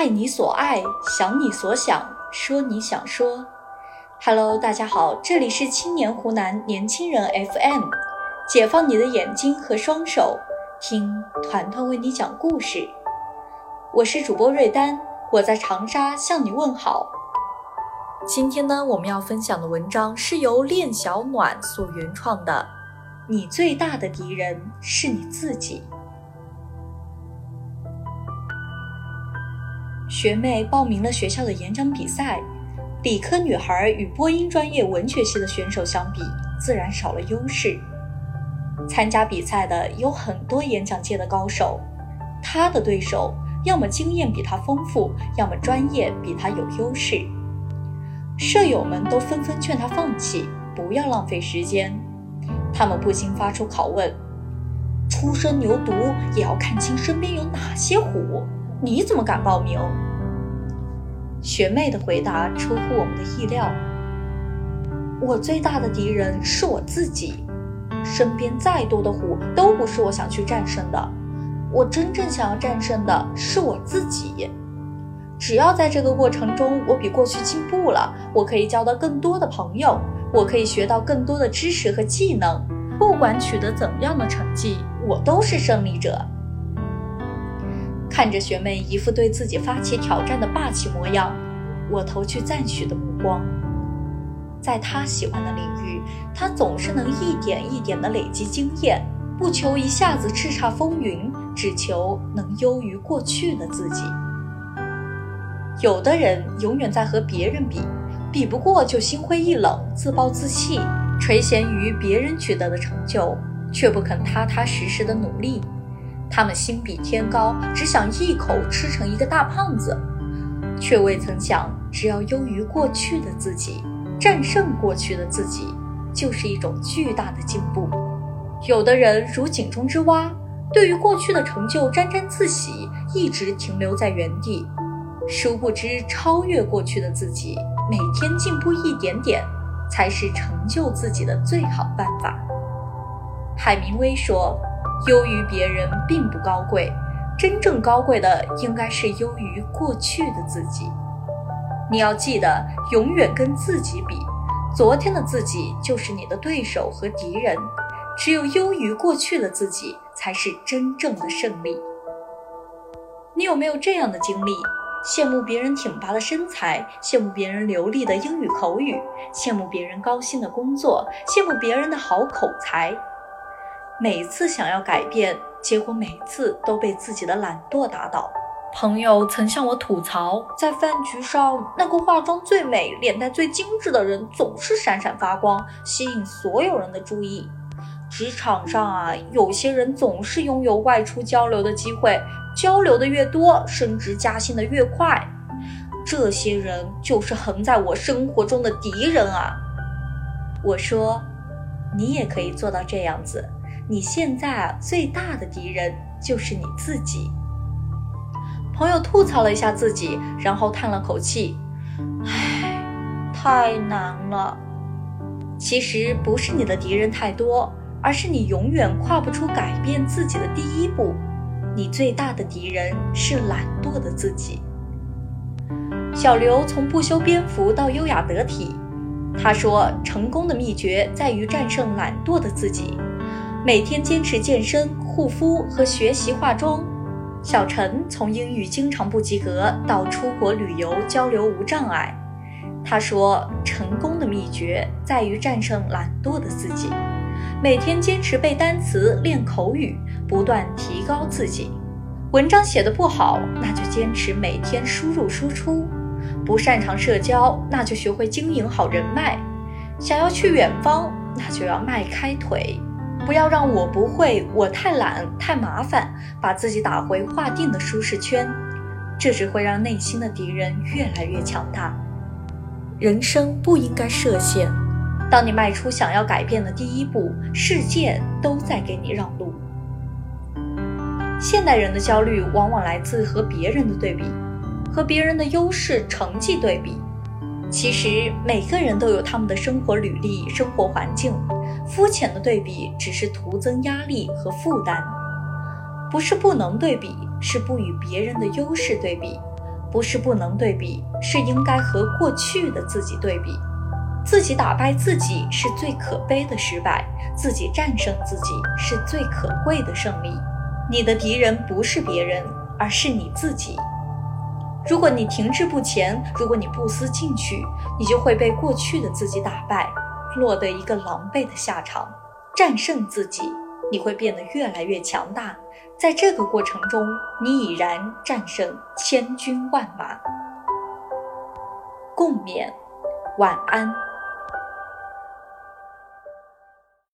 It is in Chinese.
爱你所爱，想你所想，说你想说。Hello，大家好，这里是青年湖南年轻人 FM，解放你的眼睛和双手，听团团为你讲故事。我是主播瑞丹，我在长沙向你问好。今天呢，我们要分享的文章是由练小暖所原创的。你最大的敌人是你自己。学妹报名了学校的演讲比赛，理科女孩与播音专业文学系的选手相比，自然少了优势。参加比赛的有很多演讲界的高手，她的对手要么经验比她丰富，要么专业比她有优势。舍友们都纷纷劝她放弃，不要浪费时间。他们不禁发出拷问：“初生牛犊也要看清身边有哪些虎，你怎么敢报名？”学妹的回答出乎我们的意料：“我最大的敌人是我自己，身边再多的虎都不是我想去战胜的，我真正想要战胜的是我自己。只要在这个过程中我比过去进步了，我可以交到更多的朋友。”我可以学到更多的知识和技能，不管取得怎么样的成绩，我都是胜利者。看着学妹一副对自己发起挑战的霸气模样，我投去赞许的目光。在他喜欢的领域，他总是能一点一点地累积经验，不求一下子叱咤风云，只求能优于过去的自己。有的人永远在和别人比。比不过就心灰意冷、自暴自弃，垂涎于别人取得的成就，却不肯踏踏实实的努力。他们心比天高，只想一口吃成一个大胖子，却未曾想，只要优于过去的自己，战胜过去的自己，就是一种巨大的进步。有的人如井中之蛙，对于过去的成就沾沾自喜，一直停留在原地，殊不知超越过去的自己。每天进步一点点，才是成就自己的最好办法。海明威说：“优于别人并不高贵，真正高贵的应该是优于过去的自己。”你要记得，永远跟自己比，昨天的自己就是你的对手和敌人。只有优于过去的自己，才是真正的胜利。你有没有这样的经历？羡慕别人挺拔的身材，羡慕别人流利的英语口语，羡慕别人高薪的工作，羡慕别人的好口才。每次想要改变，结果每次都被自己的懒惰打倒。朋友曾向我吐槽，在饭局上，那个化妆最美、脸蛋最精致的人总是闪闪发光，吸引所有人的注意。职场上啊，有些人总是拥有外出交流的机会。交流的越多，升职加薪的越快，这些人就是横在我生活中的敌人啊！我说，你也可以做到这样子。你现在啊，最大的敌人就是你自己。朋友吐槽了一下自己，然后叹了口气：“唉，太难了。”其实不是你的敌人太多，而是你永远跨不出改变自己的第一步。你最大的敌人是懒惰的自己。小刘从不修边幅到优雅得体，他说：“成功的秘诀在于战胜懒惰的自己，每天坚持健身、护肤和学习化妆。”小陈从英语经常不及格到出国旅游交流无障碍，他说：“成功的秘诀在于战胜懒惰的自己。”每天坚持背单词、练口语，不断提高自己。文章写得不好，那就坚持每天输入输出。不擅长社交，那就学会经营好人脉。想要去远方，那就要迈开腿。不要让我不会、我太懒、太麻烦，把自己打回划定的舒适圈。这只会让内心的敌人越来越强大。人生不应该设限。当你迈出想要改变的第一步，世界都在给你让路。现代人的焦虑往往来自和别人的对比，和别人的优势成绩对比。其实每个人都有他们的生活履历、生活环境，肤浅的对比只是徒增压力和负担。不是不能对比，是不与别人的优势对比。不是不能对比，是应该和过去的自己对比。自己打败自己是最可悲的失败，自己战胜自己是最可贵的胜利。你的敌人不是别人，而是你自己。如果你停滞不前，如果你不思进取，你就会被过去的自己打败，落得一个狼狈的下场。战胜自己，你会变得越来越强大。在这个过程中，你已然战胜千军万马。共勉，晚安。